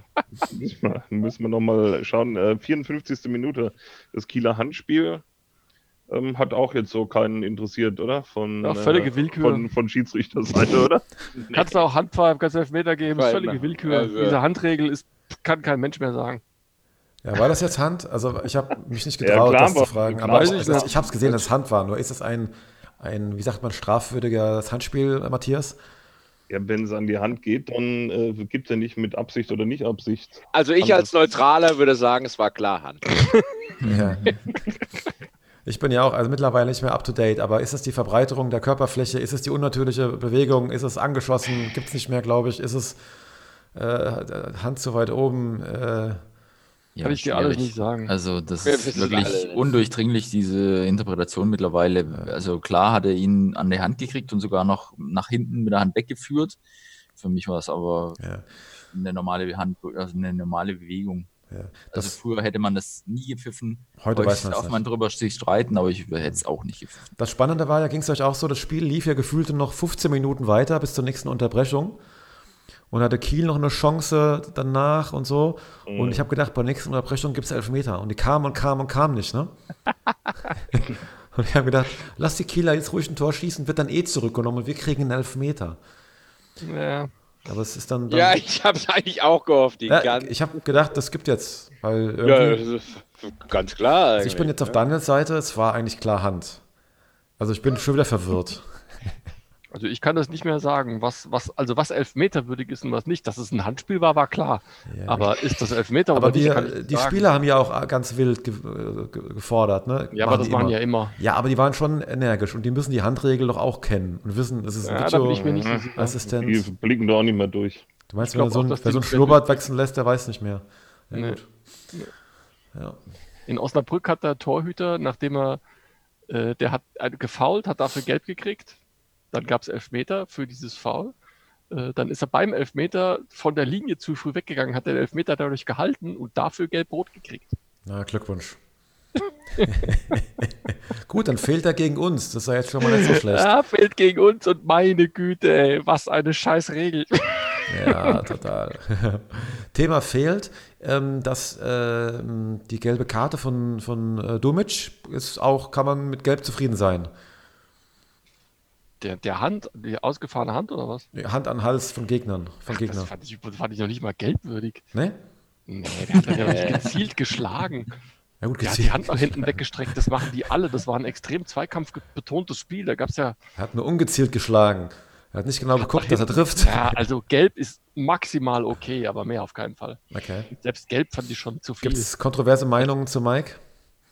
müssen wir, müssen wir nochmal schauen. Äh, 54. Minute, das Kieler Handspiel ähm, hat auch jetzt so keinen interessiert, oder? Von, Ja, völlige äh, Willkür. Von, von Schiedsrichterseite, oder? <laughs> Kannst du auch Handpfeif, kannst du Elfmeter geben, ist Weil, völlige Willkür. also- Diese Handregel ist, kann kein Mensch mehr sagen. Ja, war das jetzt Hand? Also ich habe mich nicht Ja, getraut, klar, das zu fragen. klar Aber war ich, das. ich, habe es gesehen, dass es Hand war. Nur ist es ein, ein, wie sagt man, strafwürdiges Handspiel, Matthias? Ja, wenn es an die Hand geht, dann äh, gibt es ja nicht mit Absicht oder nicht Absicht. Also ich als Neutraler würde sagen, es war klar Hand. <laughs> Ja. <laughs> Ich bin ja auch also mittlerweile nicht mehr up to date, aber ist es die Verbreiterung der Körperfläche? Ist es die unnatürliche Bewegung? Ist es angeschossen? Gibt es nicht mehr, glaube ich? Ist es äh, Hand zu weit oben? Äh, Ja, Kann ich dir alles nicht sagen. Also das Wir ist wirklich undurchdringlich, diese Interpretation mittlerweile. Also klar hat er ihn an die Hand gekriegt und sogar noch nach hinten mit der Hand weggeführt. Für mich war es aber ja, eine normale Hand, also eine normale Bewegung. Ja. Also Das, früher hätte man das nie gepfiffen. Heute weiß man's darf man drüber sich streiten, aber ich hätte es auch nicht gepfiffen. das Spannende war ja, ging es euch auch so, das Spiel lief ja gefühlt noch 15 Minuten weiter bis zur nächsten Unterbrechung. Und hatte Kiel noch eine Chance danach und so. Und ich habe gedacht, bei der nächsten Unterbrechung gibt es Elfmeter. Und die kamen und kamen und kamen nicht, ne? <laughs> und ich habe gedacht, lass die Kieler jetzt ruhig ein Tor schießen, wird dann eh zurückgenommen und wir kriegen einen Elfmeter. Ja. Aber es ist dann. dann Ja, ich habe es <laughs> eigentlich auch gehofft. Die Ja, ich habe gedacht, das gibt jetzt. Weil ja, ganz klar. also ich bin jetzt auf? Daniels Seite, es war eigentlich klar Hand. Also ich bin schon wieder verwirrt. Also ich kann das nicht mehr sagen, was, was, also was elfmeterwürdig ist und was nicht. Dass es ein Handspiel war, war klar. Ja. Aber ist das Elfmeter Aber oder die, nicht, kann ich nicht die sagen. Spieler haben ja auch ganz wild ge äh, ge gefordert. Ne? Ja, aber das die machen immer. ja immer. Ja, aber die waren schon energisch und die müssen die Handregel doch auch kennen und wissen, es ist ein Ja, da bin ich mir nicht so. Die Videoassistent. blicken da auch nicht mehr durch. Du meinst, wenn er so ein, wer so einen Schnurrbart wechseln lässt, der weiß nicht mehr. Ja, Nee. gut. Ja. In Osnabrück hat der Torhüter, nachdem er, äh, der hat äh, gefoult, hat dafür gelb gekriegt. Dann gab es Elfmeter für dieses Foul. Äh, dann ist er beim Elfmeter von der Linie zu früh weggegangen, hat den Elfmeter dadurch gehalten und dafür gelb-rot gekriegt. Na, Glückwunsch. <laughs> Gut, dann fehlt er gegen uns. Das ist ja jetzt schon mal nicht so schlecht. Ja, fällt gegen uns und meine Güte, ey, was eine scheiß Regel. Ja, total. <laughs> Thema fehlt, ähm, dass ähm, die gelbe Karte von, von äh, Dumic ist auch, kann man mit Gelb zufrieden sein. Der, der Hand, die ausgefahrene Hand oder was? Hand an Hals von Gegnern. Von Das Gegnern. fand ich, fand ich noch nicht mal gelbwürdig. Ne? Nee, der hat ja nicht gezielt geschlagen. Ja, gut, Der hat die Hand nach hinten weggestreckt, das machen die alle. Das war ein extrem zweikampfbetontes Spiel. Da gab es ja, Er hat nur ungezielt geschlagen. Er hat nicht genau geguckt, dass er trifft. ja, also gelb ist maximal okay, aber mehr auf keinen Fall. Okay. Selbst gelb fand ich schon zu viel. Gibt es kontroverse Meinungen zu Mike?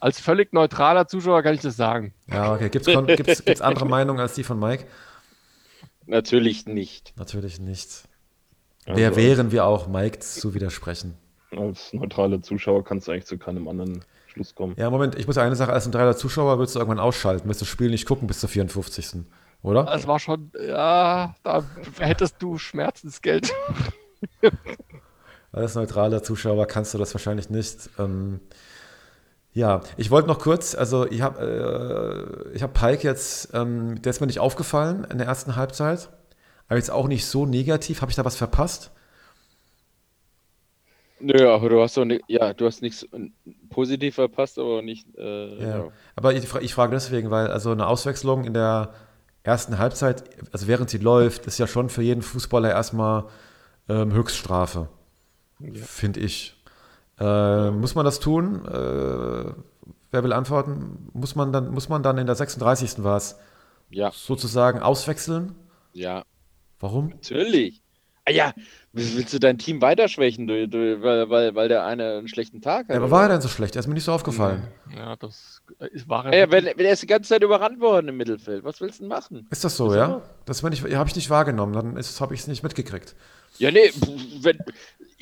Als völlig neutraler Zuschauer kann ich das sagen. Ja, okay. Gibt es gibt's, gibt's andere <laughs> Meinungen als die von Mike? Natürlich nicht. Natürlich nicht. Also Wer wären wir auch, Mike zu widersprechen? Als neutraler Zuschauer kannst du eigentlich zu keinem anderen Schluss kommen. Ja, Moment, ich muss eine Sache, als neutraler Zuschauer willst du irgendwann ausschalten, willst du das Spiel nicht gucken bis zur 54. Oder? Es war schon, ja, da hättest du Schmerzensgeld. <laughs> Als neutraler Zuschauer kannst du das wahrscheinlich nicht. Ähm, ja, ich wollte noch kurz, also ich habe äh, ich hab Pike jetzt, ähm, der ist mir nicht aufgefallen in der ersten Halbzeit, aber jetzt auch nicht so negativ. Habe ich da was verpasst? Nö, aber du hast doch nicht, ja, du hast nichts positiv verpasst, aber nicht. Äh, Ja. ja. Aber ich, ich frage deswegen, weil also eine Auswechslung in der ersten Halbzeit, also während sie läuft, ist ja schon für jeden Fußballer erstmal ähm, Höchststrafe, finde ich. Äh, muss man das tun? Äh, wer will antworten? Muss man dann, muss man dann in der 36. war es ja, sozusagen auswechseln? ja, Warum? natürlich. Ah ja, willst du dein Team weiterschwächen, du, du, weil, weil, weil der eine einen schlechten Tag hat? Ja, aber war er denn so schlecht? Er ist mir nicht so aufgefallen. Ja, das ist, war Ja, ja, wenn, wenn er ist die ganze Zeit überrannt worden im Mittelfeld, was willst du denn machen? Ist das so, Ist ja? aber- Das habe ich nicht wahrgenommen, dann habe ich es nicht mitgekriegt. Ja, nee, wenn,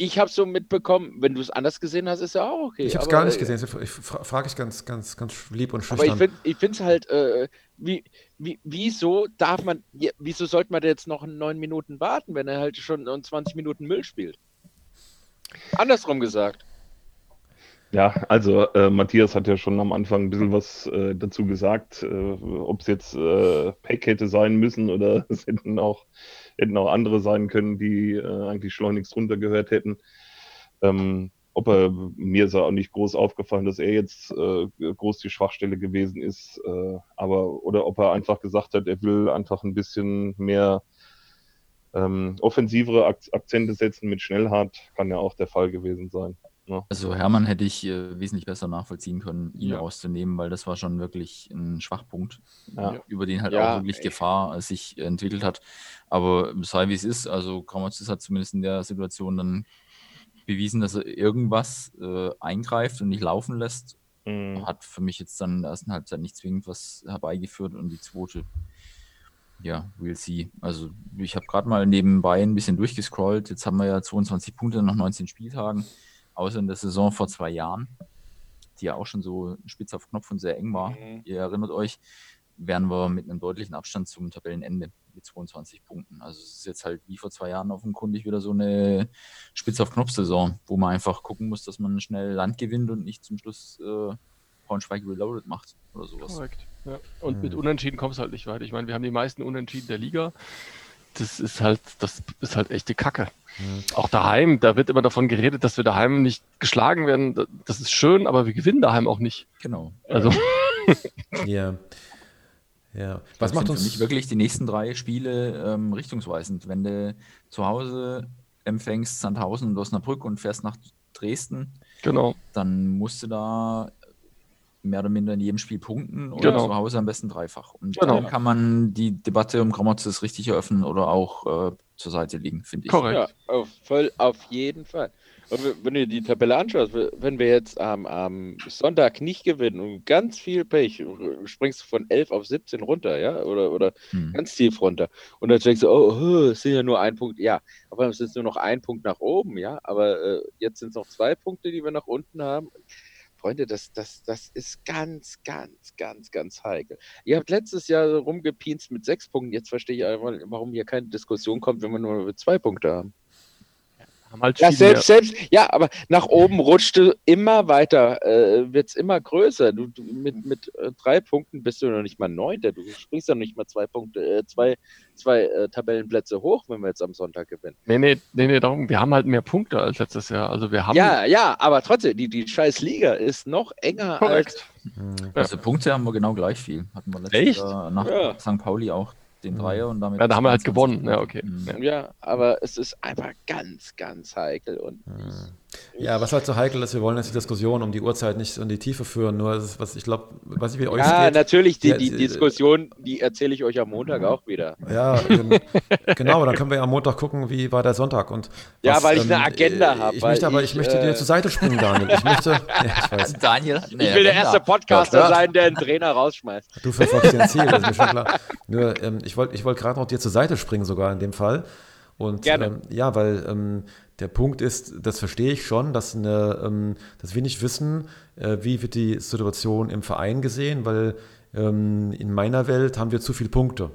ich habe so mitbekommen, wenn du es anders gesehen hast, ist ja auch okay. Ich habe es gar nicht äh, gesehen. Ich fra frage ich ganz, ganz, ganz lieb und Aber ich schüchtern. finde es halt, äh, wie, wie, wieso darf man, ja, wieso sollte man jetzt noch neun Minuten warten, wenn er halt schon 20 Minuten Müll spielt? Andersrum gesagt. Ja, also äh, Matthias hat ja schon am Anfang ein bisschen was äh, dazu gesagt, äh, ob es jetzt äh, Pack hätte sein müssen oder <laughs> es hätten auch, hätten auch andere sein können, die äh, eigentlich schleunigst runtergehört hätten. Ähm, ob er, mir ist er auch nicht groß aufgefallen, dass er jetzt äh, groß die Schwachstelle gewesen ist, äh, aber oder ob er einfach gesagt hat, er will einfach ein bisschen mehr ähm, offensivere Ak Akzente setzen mit Schnellhart, kann ja auch der Fall gewesen sein. Also Hermann hätte ich äh, wesentlich besser nachvollziehen können, ihn Ja. rauszunehmen, weil das war schon wirklich ein Schwachpunkt, Ja. über den halt Ja, auch wirklich ey. Gefahr äh, sich entwickelt hat. Aber sei wie es ist, also Kramotzis hat zumindest in der Situation dann bewiesen, dass er irgendwas äh, eingreift und nicht laufen lässt. Mhm. Hat für mich jetzt dann in der ersten Halbzeit nicht zwingend was herbeigeführt und die zweite, ja, we'll see. Also ich habe gerade mal nebenbei ein bisschen durchgescrollt. Jetzt haben wir ja 22 Punkte nach 19 Spieltagen außer in der Saison vor zwei Jahren, die ja auch schon so spitz auf Knopf und sehr eng war. Mhm. Ihr erinnert euch, wären wir mit einem deutlichen Abstand zum Tabellenende mit 22 Punkten. Also es ist jetzt halt wie vor zwei Jahren offenkundig wieder so eine spitz auf Knopf-Saison, wo man einfach gucken muss, dass man schnell Land gewinnt und nicht zum Schluss äh, Braunschweig Reloaded macht oder sowas. Korrekt. Ja. Und Hm. mit Unentschieden kommst du halt nicht weit. Ich meine, wir haben die meisten Unentschieden der Liga. Das ist halt, das ist halt echte Kacke. Hm. Auch daheim, da wird immer davon geredet, dass wir daheim nicht geschlagen werden. Das ist schön, aber wir gewinnen daheim auch nicht. Genau. Also, <laughs> Ja. Ja. Was Das macht sind uns. für mich wirklich die nächsten drei Spiele ähm, richtungsweisend. Wenn du zu Hause empfängst Sandhausen und Osnabrück und fährst nach Dresden, genau. dann musst du da mehr oder minder in jedem Spiel punkten und Genau. zu Hause am besten dreifach. Und Genau. dann kann man die Debatte um Gramotzes richtig eröffnen oder auch äh, zur Seite liegen, finde ich. Korrekt. Ja, auf, voll, auf jeden Fall. Und wenn- du die Tabelle anschaust, wenn wir jetzt am, am Sonntag nicht gewinnen und ganz viel Pech, springst du von 11 auf 17 runter, ja, oder, oder Hm. ganz tief runter. Und dann denkst du, oh, oh, es sind ja nur ein Punkt, ja, aber es ist nur noch ein Punkt nach oben, ja, aber äh, jetzt sind es noch zwei Punkte, die wir nach unten haben. Freunde, das, das, das ist ganz, ganz, ganz, ganz heikel. Ihr habt letztes Jahr so rumgepinst mit sechs Punkten. Jetzt verstehe ich einfach, warum hier keine Diskussion kommt, wenn wir nur zwei Punkte haben. Haben halt Ja, selbst, selbst, ja, aber nach oben rutscht du immer weiter, äh, wird es immer größer. Du, du mit, mit äh, drei Punkten bist du noch nicht mal Neunter. Du springst doch nicht mal zwei Punkte, äh, zwei, zwei äh, Tabellenplätze hoch, wenn wir jetzt am Sonntag gewinnen. Nee, nee, nee, nee, darum, wir haben halt mehr Punkte als letztes Jahr. Also wir haben. Ja, ja, aber trotzdem, die, die scheiß Liga ist noch enger korrekt. Hm. Also Punkte haben wir genau gleich viel. Hatten wir letztes Echt? Jahr nach Ja. St. Pauli auch den Mhm. Dreier und damit. Ja, da haben wir halt 22 gewonnen. Ja, okay. Mhm. Ja. aber es ist einfach ganz, ganz heikel und Hm. ich, Ja, was halt so heikel ist, wir wollen jetzt die Diskussion um die Uhrzeit nicht in die Tiefe führen, nur ist, was ich glaube, was ich wie euch Ja, geht. natürlich, die, Ja, die die- Diskussion, die erzähle ich euch am Montag auch wieder. Ja, gen- <laughs> genau, dann können wir ja am Montag gucken, wie war der Sonntag und Ja, weil ich eine Agenda äh, hab, Ich möchte aber, ich, ich, möchte äh, dir zur Seite springen, Daniel. Ich möchte, <laughs> ja, ich weiß, Daniel. Ich will der Agenda. erste Podcaster Ja, sein, der einen Trainer rausschmeißt. du verfolgst dein Ziel, das ist mir schon klar. <laughs> Nur, ähm, ich wollte ich wollt gerade noch dir zur Seite springen sogar in dem Fall. Und Gerne. Ähm, ja, weil ähm, der Punkt ist, das verstehe ich schon, dass, eine, ähm, dass wir nicht wissen, äh, wie wird die Situation im Verein gesehen, weil ähm, in meiner Welt haben wir zu viele Punkte.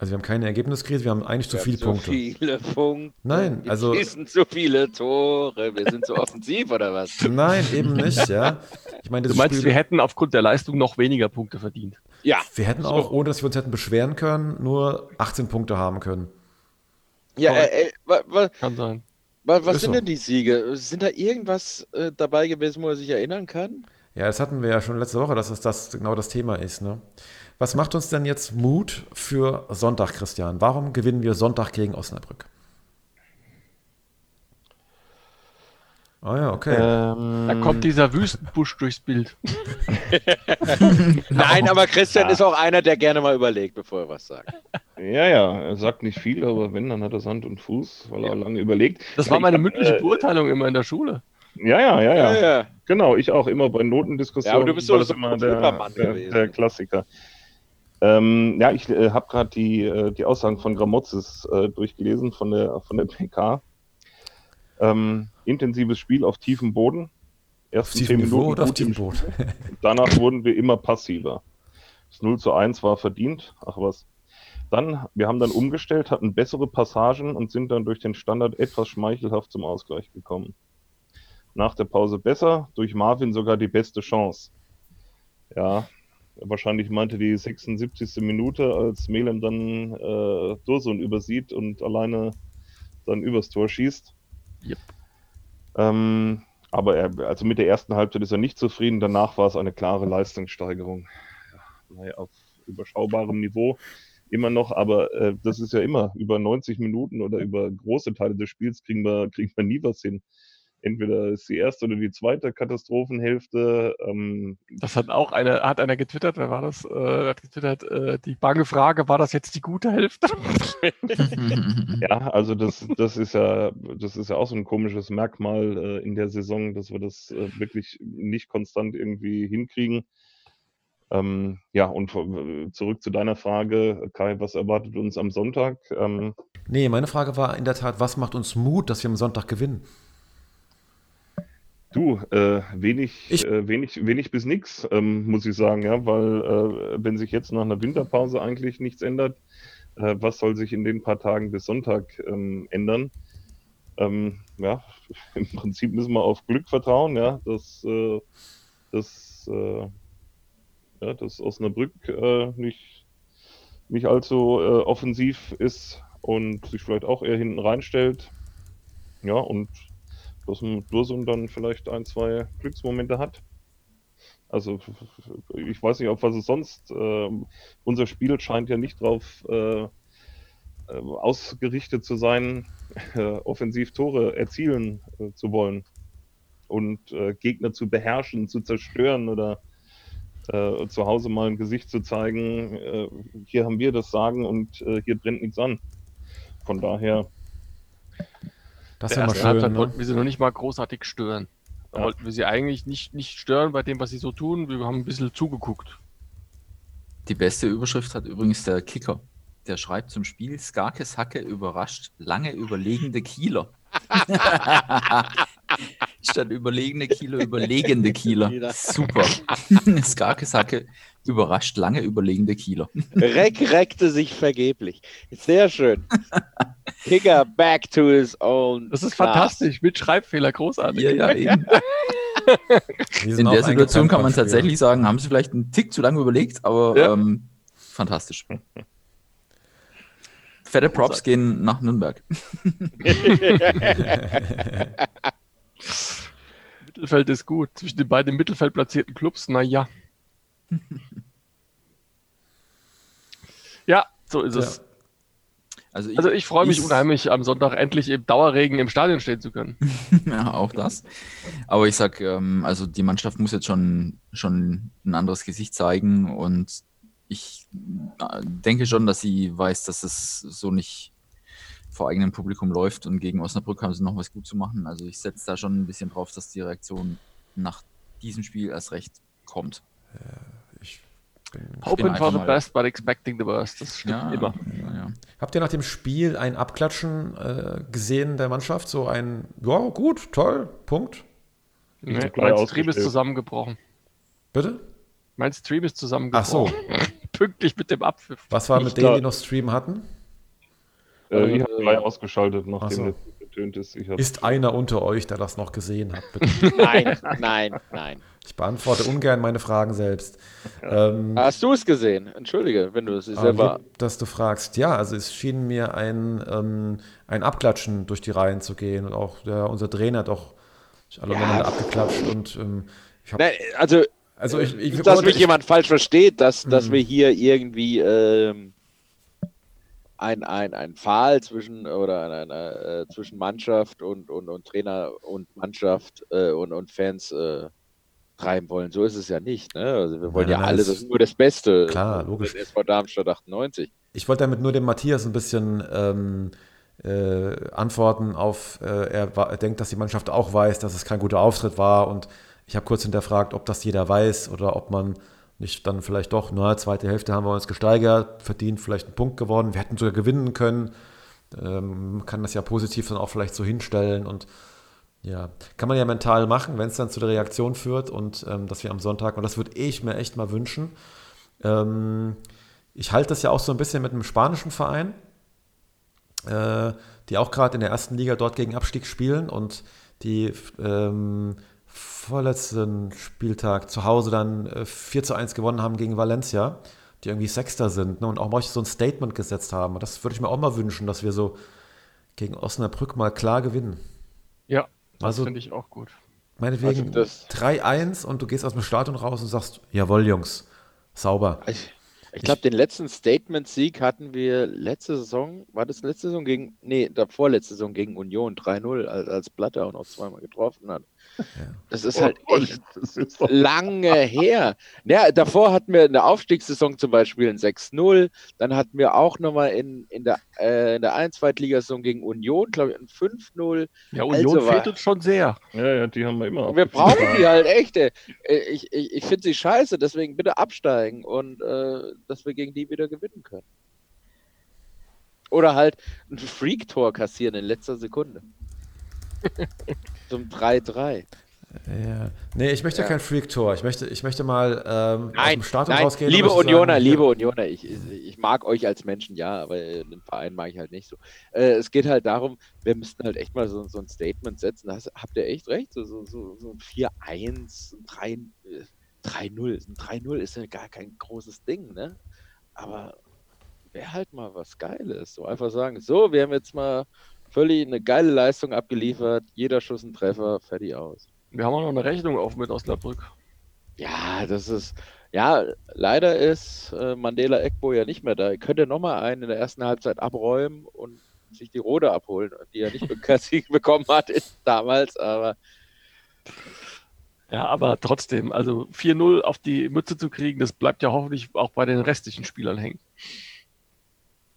Also wir haben keine Ergebniskrise, wir haben eigentlich zu Wir viele haben so Punkte. viele Punkte. Nein, wir also- schießen zu viele Tore. Wir sind so offensiv oder was? <laughs> Nein, eben nicht, ja. Ich meine, Du meinst, Spiel, wir hätten aufgrund der Leistung noch weniger Punkte verdient. Ja. wir hätten auch, ohne dass wir uns hätten beschweren können, nur 18 Punkte haben können. Ja, äh, äh, wa, wa, Kann sein. Wa, was Ist sind so. denn die Siege? Sind da irgendwas äh, dabei gewesen, wo er sich erinnern kann? Ja, das hatten wir ja schon letzte Woche, dass es das genau das Thema ist. Ne? Was macht uns denn jetzt Mut für Sonntag, Christian? Warum gewinnen wir Sonntag gegen Osnabrück? Ah ja, okay. Ähm, Da kommt dieser Wüstenbusch durchs Bild. <laughs> Nein, aber Christian ist auch einer, der gerne mal überlegt, bevor er was sagt. Ja, ja, er sagt nicht viel, aber wenn, dann hat er Hand und Fuß, weil er lange überlegt. Das war meine mündliche äh, Beurteilung immer in der Schule. Ja, ja, ja, ja. Ja, ja. Genau, ich auch immer bei Ja, Notendiskussionen. aber du bist so- das so immer ein der, Supermann der, gewesen. der Klassiker. Ähm, ja, ich äh, habe gerade die, äh, die Aussagen von Gramozis äh, durchgelesen von der, von der PK. Ähm, intensives Spiel auf tiefem Boden. auf Ersten tiefem Niveau Minuten oder auf tiefem Boot? <laughs> Danach wurden wir immer passiver. Das 0 zu 1 war verdient. Ach was. Dann, wir haben dann umgestellt, hatten bessere Passagen und sind dann durch den Standard etwas schmeichelhaft zum Ausgleich gekommen. Nach der Pause besser, durch Marvin sogar die beste Chance. Ja, wahrscheinlich meinte die 76. Minute, als Melem dann äh, Dursun übersieht und alleine dann übers Tor schießt. Yep. Ähm, aber er, also mit der ersten Halbzeit ist er nicht zufrieden. Danach war es eine klare Leistungssteigerung. Ja, auf überschaubarem Niveau immer noch, aber äh, das ist ja immer über 90 Minuten oder über große Teile des Spiels kriegen wir, kriegen wir nie was hin. Entweder ist die erste oder die zweite Katastrophenhälfte. Ähm, Das hat auch einer, hat einer getwittert, wer war das? Äh, hat getwittert, äh, die bange Frage, war das jetzt die gute Hälfte? <laughs> ja, also das, das ist ja, das ist ja auch so ein komisches Merkmal äh, in der Saison, dass wir das äh, wirklich nicht konstant irgendwie hinkriegen. Ähm, ja, und zurück zu deiner Frage, Kai, was erwartet uns am Sonntag? Ähm, Nee, meine Frage war in der Tat, was macht uns Mut, dass wir am Sonntag gewinnen? Du, äh, wenig, Ich- äh, wenig, wenig bis nix, ähm, muss ich sagen, ja, weil äh, wenn sich jetzt nach einer Winterpause eigentlich nichts ändert, äh, was soll sich in den paar Tagen bis Sonntag ähm, ändern? Ähm, ja, <laughs> im Prinzip müssen wir auf Glück vertrauen, ja, dass, äh, dass, äh, ja, dass Osnabrück äh, nicht, nicht allzu äh, offensiv ist und sich vielleicht auch eher hinten reinstellt. Ja, und dass ein Dursun dann vielleicht ein, zwei Glücksmomente hat. Also ich weiß nicht, auf was es sonst. ähm, unser Spiel scheint ja nicht darauf äh, äh, ausgerichtet zu sein, <laughs> äh, offensiv Tore erzielen äh, zu wollen und äh, Gegner zu beherrschen, zu zerstören oder äh, zu Hause mal ein Gesicht zu zeigen. Äh, hier haben wir das Sagen und äh, hier brennt nichts an. Von daher Das Der wäre mal ersten schön. Ne? wollten wir sie noch nicht mal großartig stören. Da Ja. wollten wir sie eigentlich nicht, nicht stören bei dem, was sie so tun. Wir haben ein bisschen zugeguckt. Die beste Überschrift hat übrigens der Kicker. Der schreibt zum Spiel, Skarkes Hacke überrascht lange überlegende Kieler. <laughs> Statt überlegene Kieler, überlegende Kieler. Kieler. Super. <laughs> Skarkes Hacke überrascht lange überlegende Kieler. Reck reckte sich vergeblich. Sehr schön. <laughs> Kicker back to his own. Das ist class. fantastisch. Mit Schreibfehler, großartig. Ja, ja, eben. In der Situation kann man tatsächlich sagen, haben sie vielleicht einen Tick zu lange überlegt, aber Ja. ähm, fantastisch. Fette Props gehen nach Nürnberg. <laughs> Mittelfeld ist gut. Zwischen den beiden im Mittelfeld platzierten Clubs, naja. <laughs> ja, so ist es. Also ich, Also ich freue mich ich- unheimlich, am Sonntag endlich im Dauerregen im Stadion stehen zu können. <laughs> ja, auch das. Aber ich sag, ähm, also die Mannschaft muss jetzt schon, schon ein anderes Gesicht zeigen und ich äh, denke schon, dass sie weiß, dass es so nicht vor eigenem Publikum läuft und gegen Osnabrück haben sie noch was gut zu machen. Also ich setze da schon ein bisschen drauf, dass die Reaktion nach diesem Spiel erst recht kommt. Ich bin Hoping for the best, but expecting the worst. Das stimmt Ja, immer. Habt ihr nach dem Spiel ein Abklatschen äh, gesehen der Mannschaft? So ein, ja, gut, toll, Punkt. Nee, mein Stream ist zusammengebrochen. Bitte? Mein Stream ist Ach zusammengebrochen. so, <laughs> Pünktlich mit dem Abpfiff. was war Ich mit denen, die noch Stream hatten? Äh, ich Äh, habe gleich ausgeschaltet, Ach nachdem so. Getönt ist. Ich hab, Ist einer unter euch, der das noch gesehen hat? Bitte. <laughs> Nein, nein, nein. Ich beantworte ungern meine Fragen selbst. Ähm, Hast du es gesehen? Entschuldige, wenn du es aber selber. lieb, dass du fragst. Ja, also es schien mir ein, ähm, ein Abklatschen durch die Reihen zu gehen und auch der, unser Trainer hat auch alle Ja. miteinander abgeklatscht und ähm, ich habe Nein, also, also ich, ich, dass mich ich, jemand falsch versteht, dass, dass Hm. wir hier irgendwie ähm, ein, ein, ein Pfahl zwischen oder ein, ein, äh, zwischen Mannschaft und, und, und Trainer und Mannschaft äh, und, und Fans äh, treiben wollen. So ist es ja nicht. Ne? Also wir wollen Nein, ja nein, alle das nur das Beste. Klar, logisch. SV Darmstadt 98. Ich wollte damit nur dem Matthias ein bisschen ähm, äh, antworten auf, äh, er, er denkt, dass die Mannschaft auch weiß, dass es kein guter Auftritt war und ich habe kurz hinterfragt, ob das jeder weiß oder ob man nicht dann vielleicht doch, na, zweite Hälfte haben wir uns gesteigert, verdient vielleicht einen Punkt gewonnen, wir hätten sogar gewinnen können. Ähm, kann das ja positiv dann auch vielleicht so hinstellen und ja, kann man ja mental machen, wenn es dann zu der Reaktion führt und ähm, dass wir am Sonntag, und das würde ich mir echt mal wünschen, ähm, ich halte das ja auch so ein bisschen mit einem spanischen Verein, äh, die auch gerade in der ersten Liga dort gegen Abstieg spielen und die ähm, vorletzten Spieltag zu Hause dann äh, 4 zu 1 gewonnen haben gegen Valencia, die irgendwie Sechster sind ne, und auch mal so ein Statement gesetzt haben. Und das würde ich mir auch mal wünschen, dass wir so gegen Osnabrück mal klar gewinnen. Ja, das Also- finde ich auch gut. Meinetwegen Also das- 3-1 und du gehst aus dem Stadion raus und sagst, jawohl Jungs, sauber. Ich, ich glaube, den letzten Statement-Sieg hatten wir letzte Saison, war das letzte Saison gegen, nee, davor letzte Saison gegen Union 3-0, als, als Blatter auch noch zweimal getroffen hat. Das ist halt Oh, echt das ist lange her. Ja, davor hatten wir in der Aufstiegssaison zum Beispiel ein 6-0. Dann hatten wir auch nochmal in, in der, äh, in der 1 Zweitligasaison gegen Union, glaube ich, ein 5-0. Ja, Union Also fehlt uns schon sehr. ja, ja, die haben wir immer. Wir brauchen die halt echt. ey. Äh, Ich, ich, ich finde sie scheiße, deswegen bitte absteigen und äh, dass wir gegen die wieder gewinnen können. Oder halt ein Freak-Tor kassieren in letzter Sekunde. <laughs> Zum 3-3. Ja. Nee, ich möchte Ja. kein Freak-Tor. Ich möchte, ich möchte mal ähm, aus Nein, dem Stadion nein rausgehen. liebe Unioner, sagen, liebe Unioner, ich, ich, mag euch als Menschen, ja, aber den Verein mag ich halt nicht so. Äh, es geht halt darum, wir müssten halt echt mal so, so ein Statement setzen. Da hast- habt ihr echt recht, so, so, so, so ein 4-1, ein 3, äh, 3-0. Ein 3-0 ist ja gar kein großes Ding, ne? Aber wäre halt mal was Geiles. So einfach sagen, so, wir haben jetzt mal völlig eine geile Leistung abgeliefert, jeder Schuss ein Treffer, fertig aus. Wir haben auch noch eine Rechnung auf mit Osnabrück. Ja, das ist. Ja, leider ist äh, Mandela Ekbo ja nicht mehr da. Ihr könnt ja nochmal einen in der ersten Halbzeit abräumen und sich die Rode abholen, die er nicht <laughs> be- bekommen hat damals, aber Ja, aber trotzdem, also 4-0 auf die Mütze zu kriegen, das bleibt ja hoffentlich auch bei den restlichen Spielern hängen.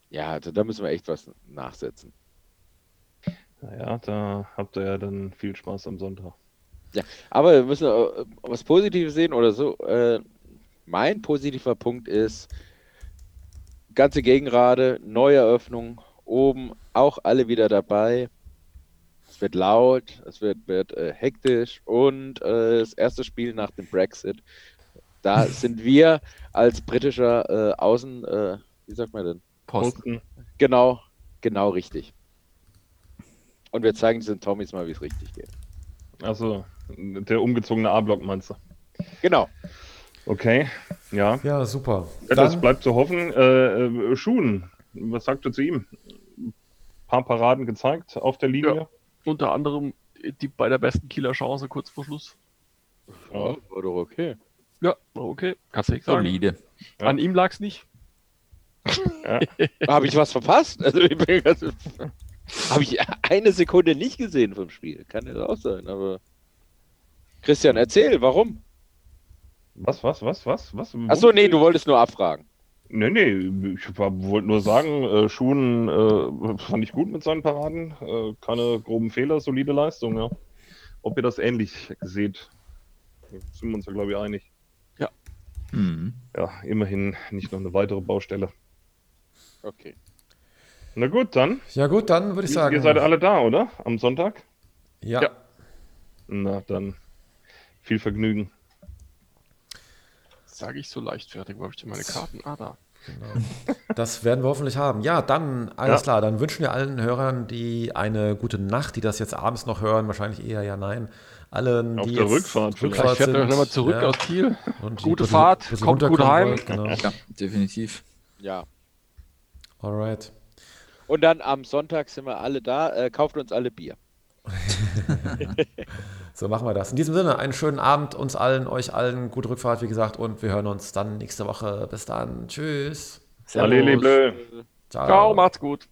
ja, also da müssen wir echt was nachsetzen. Naja, da habt ihr ja dann viel Spaß am Sonntag. Aber wir müssen äh, was Positives sehen oder so. Äh, mein positiver Punkt ist, ganze Gegenrade, Neueröffnung, oben auch alle wieder dabei. Es wird laut, es wird, wird äh, hektisch und äh, das erste Spiel nach dem Brexit. Da <laughs> sind wir als britischer äh, Außen, äh, wie sagt man denn? Posten. Genau, genau richtig. Und wir zeigen diesen Tommys mal, wie es richtig geht. Also, der umgezogene A-Block meinst du? Genau. Okay, ja. Ja, super. ja das Dann, bleibt zu hoffen. Äh, äh, Schuhen, was sagt ihr zu ihm? Ein paar Paraden gezeigt auf der Linie. Ja. Unter anderem die bei der besten Kieler Chance kurz vor Schluss. Ja, war doch okay. Ja, war okay. Kannst du nichts sagen. Solide. Ja. An ihm lag es nicht. <laughs> Habe ich was verpasst? Also ich bin ganz, habe ich eine Sekunde nicht gesehen vom Spiel. Kann das auch sein, aber Christian, erzähl, warum? Was, was, was, was, was? Achso, nee, du wolltest nur abfragen. Nee, nee, ich wollte nur sagen, äh, Schuhen äh, fand ich gut mit seinen Paraden. Äh, keine groben Fehler, solide Leistung, ja. Ob ihr das ähnlich seht, sind wir uns ja, glaube ich, einig. Mhm. Ja, immerhin nicht noch eine weitere Baustelle. Okay. Na gut, dann. Ja gut, dann würde ich sagen. Ihr seid alle da, oder? Am Sonntag? ja. Ja. Na, dann viel Vergnügen. Sage ich so leichtfertig, wo habe ich denn meine Karten? Ah, da. Genau. Das werden wir hoffentlich haben. Ja, dann, alles Ja. klar, dann wünschen wir allen Hörern, die eine gute Nacht, die das jetzt abends noch hören, wahrscheinlich eher ja nein. Allen, Auf die der jetzt Rückfahrt vielleicht. Ich fährt euch nochmal zurück ja, aus Kiel. und Gute bisschen- Fahrt, bisschen kommt gut heim. wollt, Genau. Ja, definitiv. Ja. Alright. Und dann am Sonntag sind wir alle da. Äh, kauft uns alle Bier. <laughs> So machen wir das. In diesem Sinne, einen schönen Abend uns allen, euch allen, gute Rückfahrt, wie gesagt, und wir hören uns dann nächste Woche. Bis dann. Tschüss. Bleus. Ciao. Ciao, macht's gut.